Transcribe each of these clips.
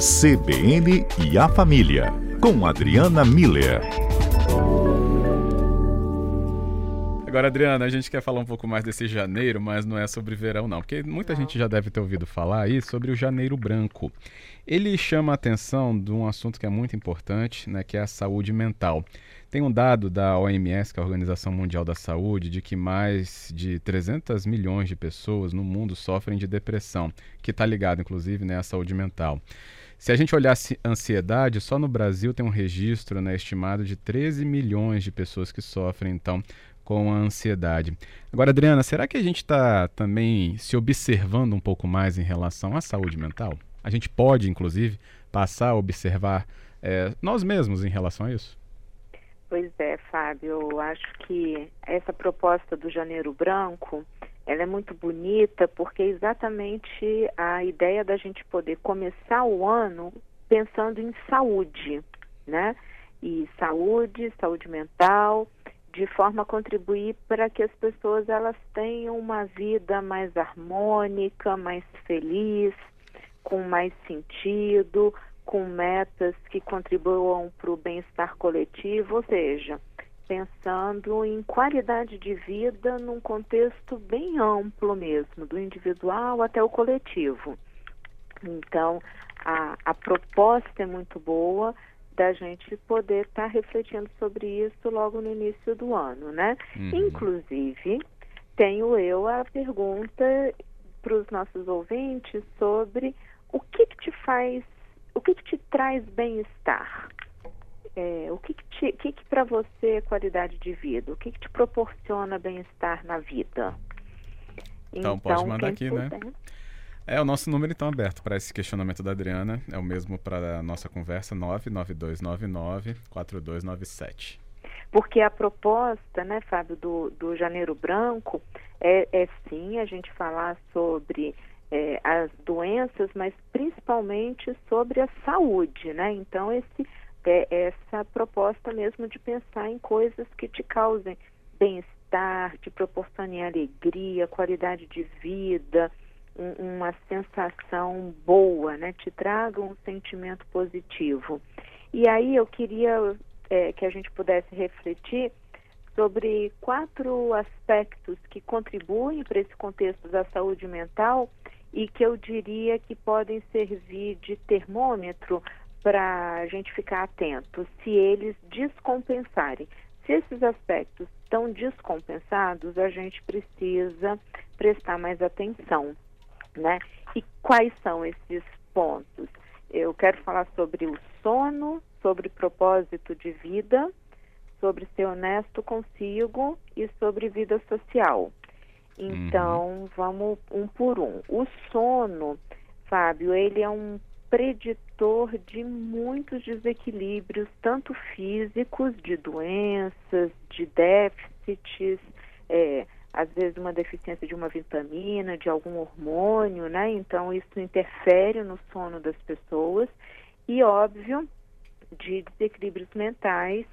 CBN e a Família, com Adriana Miller. Agora, Adriana, a gente quer falar um pouco mais desse janeiro, mas não é sobre verão, não, porque muita gente já deve ter ouvido falar aí sobre o janeiro branco. Ele chama a atenção de um assunto que é muito importante, né, que é a saúde mental. Tem um dado da OMS, que é a Organização Mundial da Saúde, de que mais de 300 milhões de pessoas no mundo sofrem de depressão, que está ligado, inclusive, né, à saúde mental. Se a gente olhar a ansiedade, só no Brasil tem um registro né, estimado de 13 milhões de pessoas que sofrem, então, com a ansiedade. Agora, Adriana, será que a gente está também se observando um pouco mais em relação à saúde mental? A gente pode, inclusive, passar a observar é, nós mesmos em relação a isso? Pois é, Fábio, eu acho que essa proposta do Janeiro Branco, ela é muito bonita porque é exatamente a ideia da gente poder começar o ano pensando em saúde, né? E saúde, saúde mental, de forma a contribuir para que as pessoas elas tenham uma vida mais harmônica, mais feliz, com mais sentido, com metas que contribuam para o bem-estar coletivo, ou seja, pensando em qualidade de vida num contexto bem amplo mesmo, do individual até o coletivo. Então, a, a proposta é muito boa, da gente poder estar tá refletindo sobre isso logo no início do ano, né? Uhum. Inclusive, tenho eu a pergunta para os nossos ouvintes sobre o que, que te faz, o que, que te traz bem-estar? É, o que, que, que, que para você é qualidade de vida? O que, que te proporciona bem-estar na vida? Então, então pode mandar aqui, né? puder, né? É o nosso número então aberto para esse questionamento da Adriana. É o mesmo para a nossa conversa 99299-4297. Porque a proposta, né, Fábio, do, do Janeiro Branco é, é sim a gente falar sobre é, as doenças, mas principalmente sobre a saúde, né? Então, esse, é, essa proposta mesmo de pensar em coisas que te causem bem-estar, te proporcionem alegria, qualidade de vida, um, uma sensação boa, né? Te traga um sentimento positivo. E aí eu queria é, que a gente pudesse refletir sobre quatro aspectos que contribuem para esse contexto da saúde mental e que eu diria que podem servir de termômetro para a gente ficar atento, se eles descompensarem. Se esses aspectos estão descompensados, a gente precisa prestar mais atenção né? E quais são esses pontos? Eu quero falar sobre o sono, sobre propósito de vida, sobre ser honesto consigo e sobre vida social. Então, uhum. vamos um por um. O sono, Fábio, ele é um preditor de muitos desequilíbrios, tanto físicos, de doenças, de déficits, é, às vezes uma deficiência de uma vitamina, de algum hormônio, né? Então isso interfere no sono das pessoas e óbvio de desequilíbrios mentais,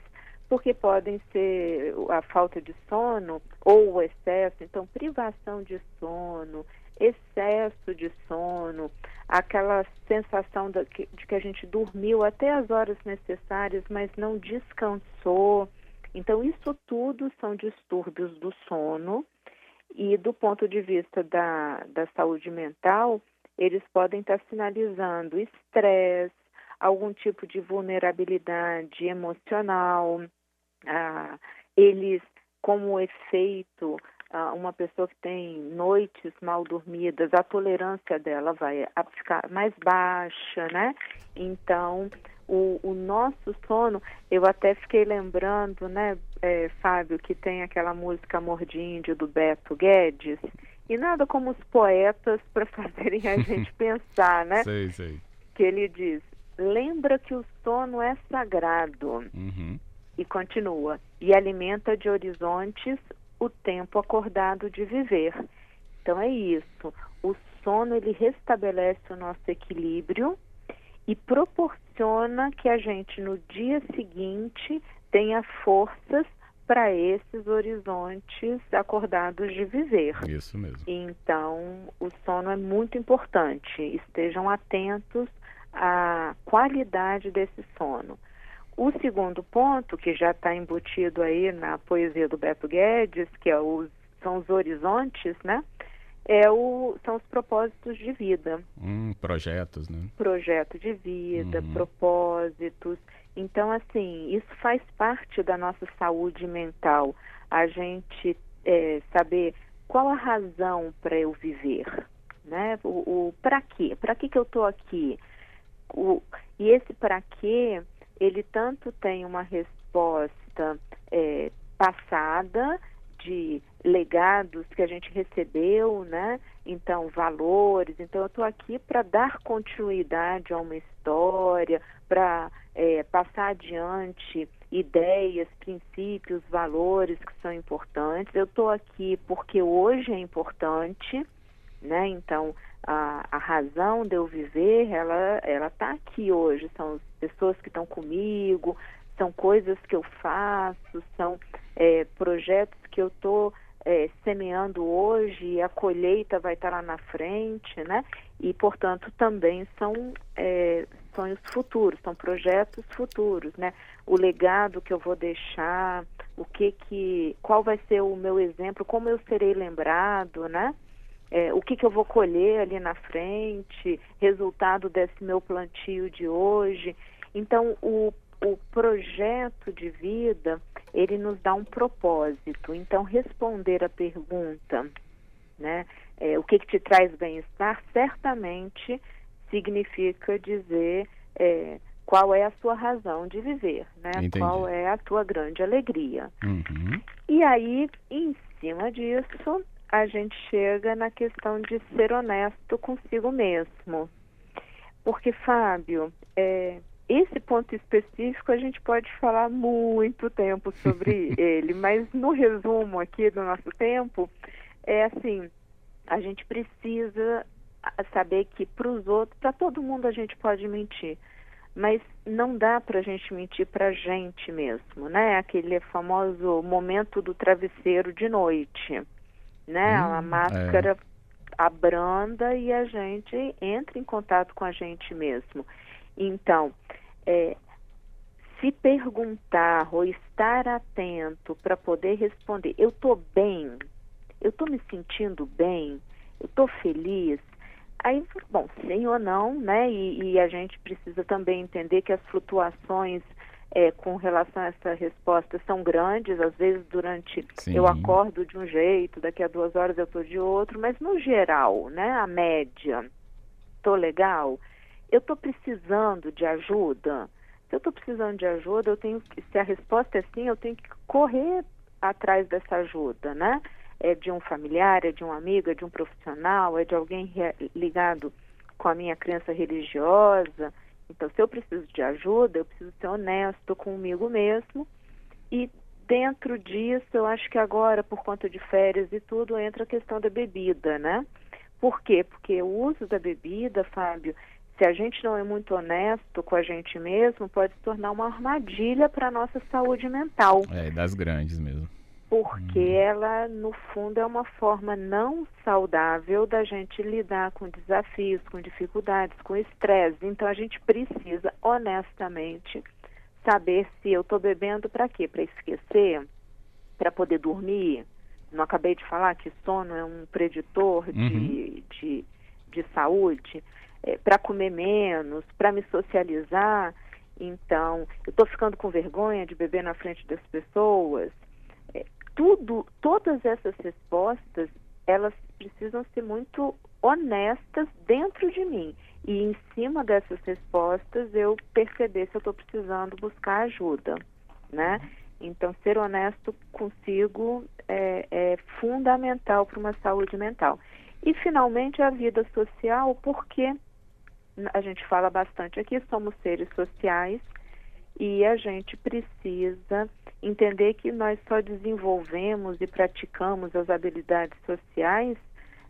porque podem ser a falta de sono ou o excesso, então privação de sono, excesso de sono, aquela sensação de que a gente dormiu até as horas necessárias, mas não descansou. Então, isso tudo são distúrbios do sono e do ponto de vista da, da saúde mental, eles podem estar sinalizando estresse, algum tipo de vulnerabilidade emocional, ah, eles, como efeito, ah, uma pessoa que tem noites mal dormidas, a tolerância dela vai ficar mais baixa, né? Então, o, o nosso sono, eu até fiquei lembrando, né, é, Fábio, que tem aquela música Amor de Índio do Beto Guedes, e nada como os poetas para fazerem a gente pensar, né? Sei, sei. Que ele diz: lembra que o sono é sagrado. Uhum. E continua: e alimenta de horizontes o tempo acordado de viver. Então é isso. O sono ele restabelece o nosso equilíbrio e proporciona que a gente no dia seguinte tenha forças para esses horizontes acordados de viver. Isso mesmo. Então, o sono é muito importante. Estejam atentos a qualidade desse sono. O segundo ponto, que já está embutido aí na poesia do Beto Guedes, que é os, são os horizontes, né? É o, são os propósitos de vida. Hum, projetos, né? Projeto de vida, uhum. propósitos. Então, assim, isso faz parte da nossa saúde mental. A gente é, saber qual a razão para eu viver, né? O, o para quê? Para que que eu estou aqui? O, e esse para quê, ele tanto tem uma resposta é, passada de legados que a gente recebeu, né? Então, valores. Então, eu estou aqui para dar continuidade a uma história, para é, passar adiante ideias, princípios, valores que são importantes. Eu estou aqui porque hoje é importante, né? Então, a, a razão de eu viver, ela ela está aqui hoje. São as pessoas que estão comigo, são coisas que eu faço, são é, projetos que eu estou é, semeando hoje a colheita vai estar tá lá na frente, né? E, portanto, também são é, sonhos futuros, são projetos futuros, né? O legado que eu vou deixar, o que que, qual vai ser o meu exemplo, como eu serei lembrado, né? É, o que, que eu vou colher ali na frente, resultado desse meu plantio de hoje. Então, o o projeto de vida ele nos dá um propósito. Então, responder a pergunta, né, é, o que, que te traz bem-estar, certamente significa dizer é, qual é a sua razão de viver, né? Entendi. Qual é a tua grande alegria. Uhum. E aí, em cima disso, a gente chega na questão de ser honesto consigo mesmo. Porque, Fábio, é, esse ponto específico a gente pode falar muito tempo sobre ele, mas no resumo aqui do nosso tempo, é assim, a gente precisa saber que para os outros, para todo mundo a gente pode mentir, mas não dá para a gente mentir para a gente mesmo, né? Aquele famoso momento do travesseiro de noite, né? Hum, a máscara é. abranda e a gente entra em contato com a gente mesmo. Então, é, se perguntar ou estar atento para poder responder, eu estou bem, eu estou me sentindo bem, eu estou feliz. Aí, bom, sim ou não, né? E, e, a gente precisa também entender que as flutuações é, com relação a essa resposta são grandes. Às vezes, durante sim. eu acordo de um jeito, daqui a duas horas eu estou de outro, mas no geral, né? A média, estou legal eu estou precisando de ajuda? Se eu estou precisando de ajuda, eu tenho que, se a resposta é sim, eu tenho que correr atrás dessa ajuda, né? É de um familiar, é de um amigo, é de um profissional, é de alguém ligado com a minha crença religiosa. Então, se eu preciso de ajuda, eu preciso ser honesto comigo mesmo. E dentro disso, eu acho que agora, por conta de férias e tudo, entra a questão da bebida, né? Por quê? Porque o uso da bebida, Fábio, se a gente não é muito honesto com a gente mesmo, pode se tornar uma armadilha para a nossa saúde mental. É, das grandes mesmo. Porque hum. ela, no fundo, é uma forma não saudável da gente lidar com desafios, com dificuldades, com estresse. Então, a gente precisa, honestamente, saber se eu estou bebendo para quê? Para esquecer? Para poder dormir? Não acabei de falar que sono é um preditor de, uhum. de, de saúde? É, para comer menos, para me socializar. Então, eu estou ficando com vergonha de beber na frente das pessoas. É, tudo, todas essas respostas, elas precisam ser muito honestas dentro de mim. E em cima dessas respostas, eu perceber se eu estou precisando buscar ajuda, né? Então, ser honesto consigo é, é fundamental para uma saúde mental. E, finalmente, a vida social, porque a gente fala bastante aqui, somos seres sociais e a gente precisa entender que nós só desenvolvemos e praticamos as habilidades sociais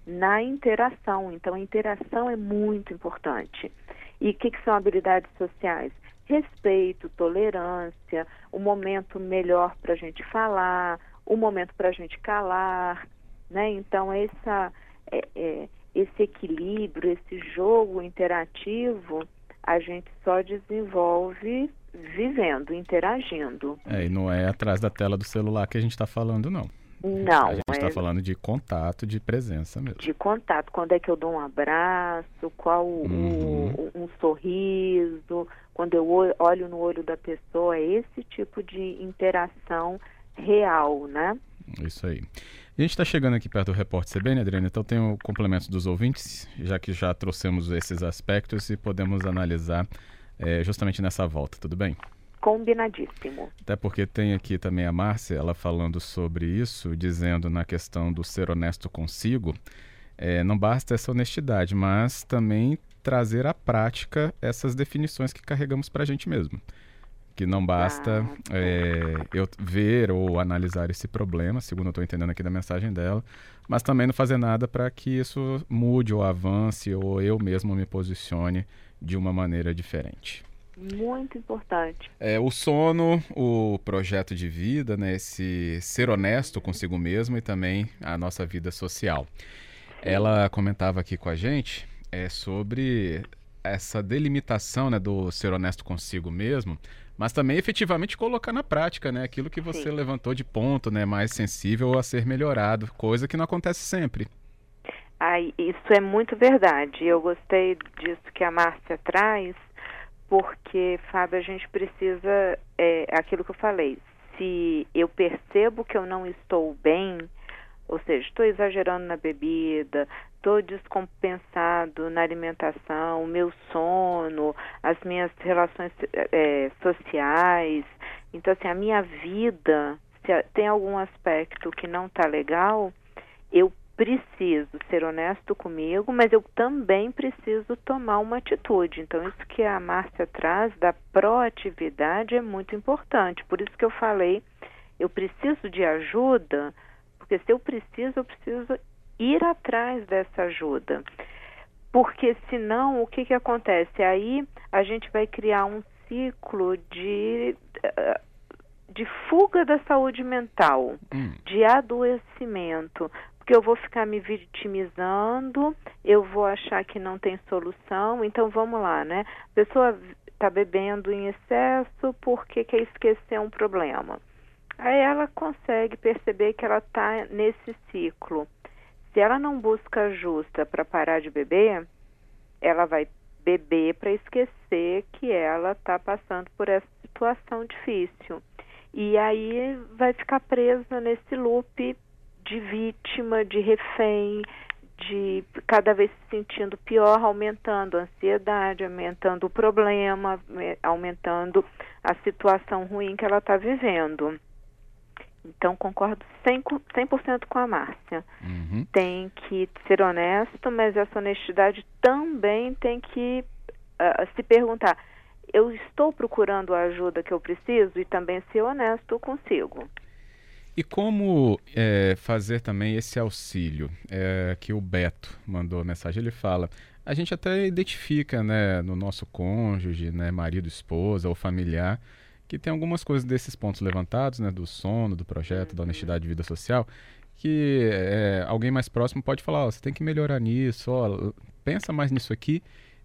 na interação. Então, a interação é muito importante. E o que, que são habilidades sociais? Respeito, tolerância, o momento melhor para a gente falar, o momento para a gente calar, né? Então, essa, é, é, esse equilíbrio, esse jogo interativo, a gente só desenvolve vivendo, interagindo. É, e não é atrás da tela do celular que a gente está falando, não. Não. A gente está é falando de contato, de presença mesmo. de contato. Quando é que eu dou um abraço? Qual Uhum. o- um sorriso? Quando eu ol- olho no olho da pessoa, é esse tipo de interação real, né? Isso aí. A gente está chegando aqui perto do repórter CBN, Adriana, então tem o complemento dos ouvintes, já que já trouxemos esses aspectos e podemos analisar eh, justamente nessa volta, tudo bem? Combinadíssimo. Até porque tem aqui também a Márcia, ela falando sobre isso, dizendo na questão do ser honesto consigo, eh, não basta essa honestidade, mas também trazer à prática essas definições que carregamos para a gente mesmo. Que não basta Exato. eh, eu ver ou analisar esse problema, segundo eu estou entendendo aqui da mensagem dela, mas também não fazer nada para que isso mude ou avance ou eu mesmo me posicione de uma maneira diferente. Muito importante. É, o sono, o projeto de vida, né, esse ser honesto consigo mesmo e também a nossa vida social. Ela comentava aqui com a gente é, sobre essa delimitação né, do ser honesto consigo mesmo, mas também efetivamente colocar na prática né, aquilo que você Sim. levantou de ponto, né, mais sensível a ser melhorado, coisa que não acontece sempre. Ai, isso é muito verdade. Eu gostei disso que a Márcia traz, porque, Fábio, a gente precisa, é aquilo que eu falei, se eu percebo que eu não estou bem, ou seja, estou exagerando na bebida, estou descompensado na alimentação, o meu sono, as minhas relações é, sociais, então, assim, a minha vida, se tem algum aspecto que não está legal, eu preciso ser honesto comigo, mas eu também preciso tomar uma atitude. Então, isso que a Márcia traz da proatividade é muito importante. Por isso que eu falei, eu preciso de ajuda, porque se eu preciso, eu preciso ir atrás dessa ajuda. Porque senão, o que, que acontece? Aí a gente vai criar um ciclo de, eh, de fuga da saúde mental Hum, de adoecimento, porque eu vou ficar me vitimizando, eu vou achar que não tem solução. Então vamos lá, né? A pessoa está bebendo em excesso porque quer esquecer um problema. Aí ela consegue perceber que ela está nesse ciclo. Se ela não busca ajuda para parar de beber, ela vai beber para esquecer que ela está passando por essa situação difícil. E aí vai ficar presa nesse loop de vítima, de refém, de cada vez se sentindo pior, aumentando a ansiedade, aumentando o problema, me- aumentando a situação ruim que ela está vivendo. Então, concordo 100%, co- 100% com a Márcia. uhum. Tem que ser honesto, mas essa honestidade também tem que ah, se perguntar: eu estou procurando a ajuda que eu preciso e também ser honesto consigo. E como é, fazer também esse auxílio? É, que o Beto mandou a mensagem, ele fala, a gente até identifica né, no nosso cônjuge, né, marido, esposa ou familiar, que tem algumas coisas desses pontos levantados, né, do sono, do projeto, da honestidade de vida social, que é, alguém mais próximo pode falar, você tem que melhorar nisso, pensa mais nisso aqui.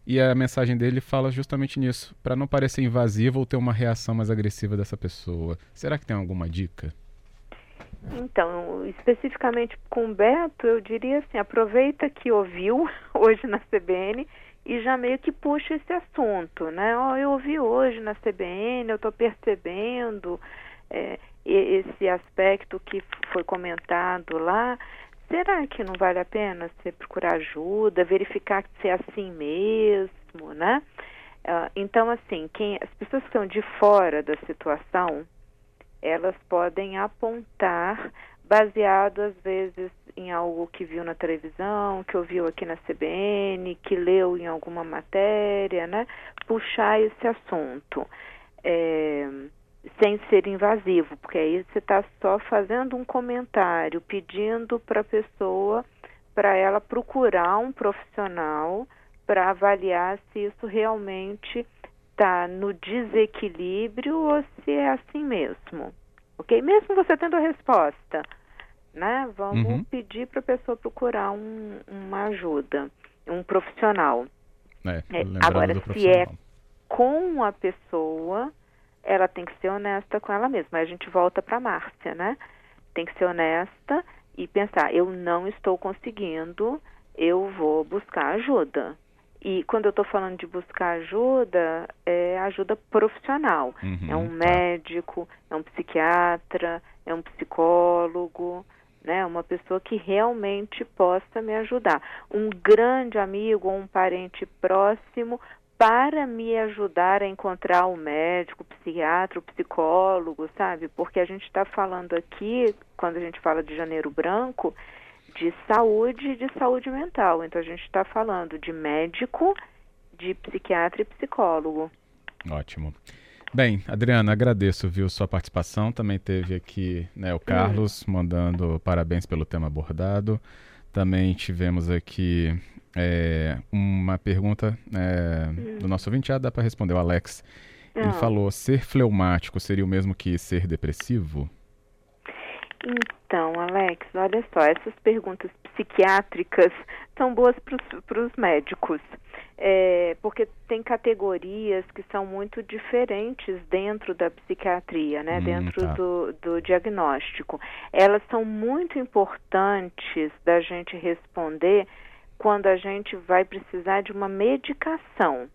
E a mensagem dele fala justamente nisso, para não parecer invasivo ou ter uma reação mais agressiva dessa pessoa. Será que tem alguma dica? Então, especificamente com o Beto, eu diria assim: aproveita que ouviu hoje na CBN e já meio que puxa esse assunto, né? Ó, eu ouvi hoje na CBN, eu estou percebendo é, esse aspecto que foi comentado lá. Será que não vale a pena você procurar ajuda, verificar se é assim mesmo, né? Ah, então, assim, quem, as pessoas que estão de fora da situação, elas podem apontar, baseado às vezes em algo que viu na televisão, que ouviu aqui na CBN, que leu em alguma matéria, né? Puxar esse assunto. É, sem ser invasivo, porque aí você está só fazendo um comentário, pedindo para a pessoa, para ela procurar um profissional para avaliar se isso realmente está no desequilíbrio ou se é assim mesmo. Ok? Mesmo você tendo a resposta, né? Vamos Uhum. pedir para a pessoa procurar um- uma ajuda, um profissional. É, É, agora, se profissional. com a pessoa, ela tem que ser honesta com ela mesma. Aí a gente volta para Márcia, né? Tem que ser honesta e pensar: eu não estou conseguindo, eu vou buscar ajuda. E quando eu estou falando de buscar ajuda, é ajuda profissional. Uhum, é um tá. médico, é um psiquiatra, é um psicólogo, né? Uma pessoa que realmente possa me ajudar. Um grande amigo ou um parente próximo para me ajudar a encontrar o médico, o psiquiatra, o psicólogo, sabe? Porque a gente está falando aqui, quando a gente fala de janeiro branco, de saúde e de saúde mental. Então a gente está falando de médico, de psiquiatra e psicólogo. Ótimo. Bem, Adriana, agradeço, viu, sua participação. Também teve aqui né, o Carlos mandando parabéns pelo tema abordado. Também tivemos aqui é, uma pergunta é, do nosso ouvinte, já dá para responder, o Alex. Ele Ah. falou, ser fleumático seria o mesmo que ser depressivo? Então, Alex, olha só, essas perguntas psiquiátricas são boas para os médicos, é, porque tem categorias que são muito diferentes dentro da psiquiatria, né? Hum, dentro tá. do, do diagnóstico. Elas são muito importantes da gente responder quando a gente vai precisar de uma medicação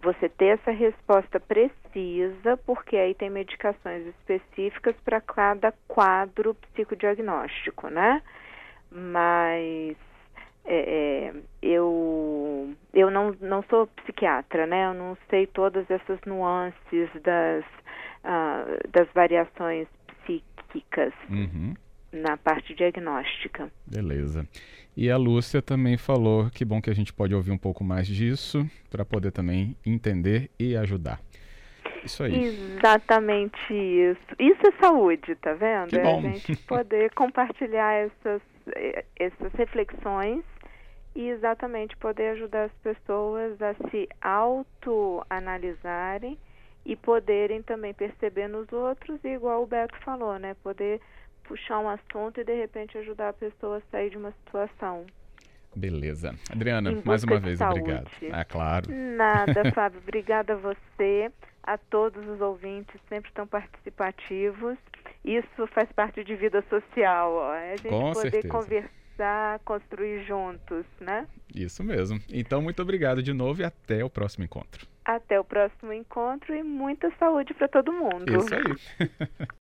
você ter essa resposta precisa, porque aí tem medicações específicas para cada quadro psicodiagnóstico, né? Mas é, é, eu eu não, não sou psiquiatra, né? Eu não sei todas essas nuances das, ah, das variações psíquicas Uhum. na parte diagnóstica. Beleza. E a Lúcia também falou que bom que a gente pode ouvir um pouco mais disso para poder também entender e ajudar. Isso aí. Exatamente isso. Isso é saúde, tá vendo? Que é bom. a gente poder compartilhar essas, eh, essas reflexões e exatamente poder ajudar as pessoas a se autoanalisarem e poderem também perceber nos outros, e igual o Beto falou, né? Poder puxar um assunto e de repente ajudar a pessoa a sair de uma situação. Beleza. Adriana, mais uma vez, saúde. obrigado. Ah, claro. Nada, Fábio. Obrigada a você, a todos os ouvintes, sempre tão participativos. Isso faz parte de vida social, ó. É a gente Com poder certeza. conversar, construir juntos, né? Isso mesmo. Então, muito obrigado de novo e até o próximo encontro. Até o próximo encontro e muita saúde para todo mundo. Isso aí.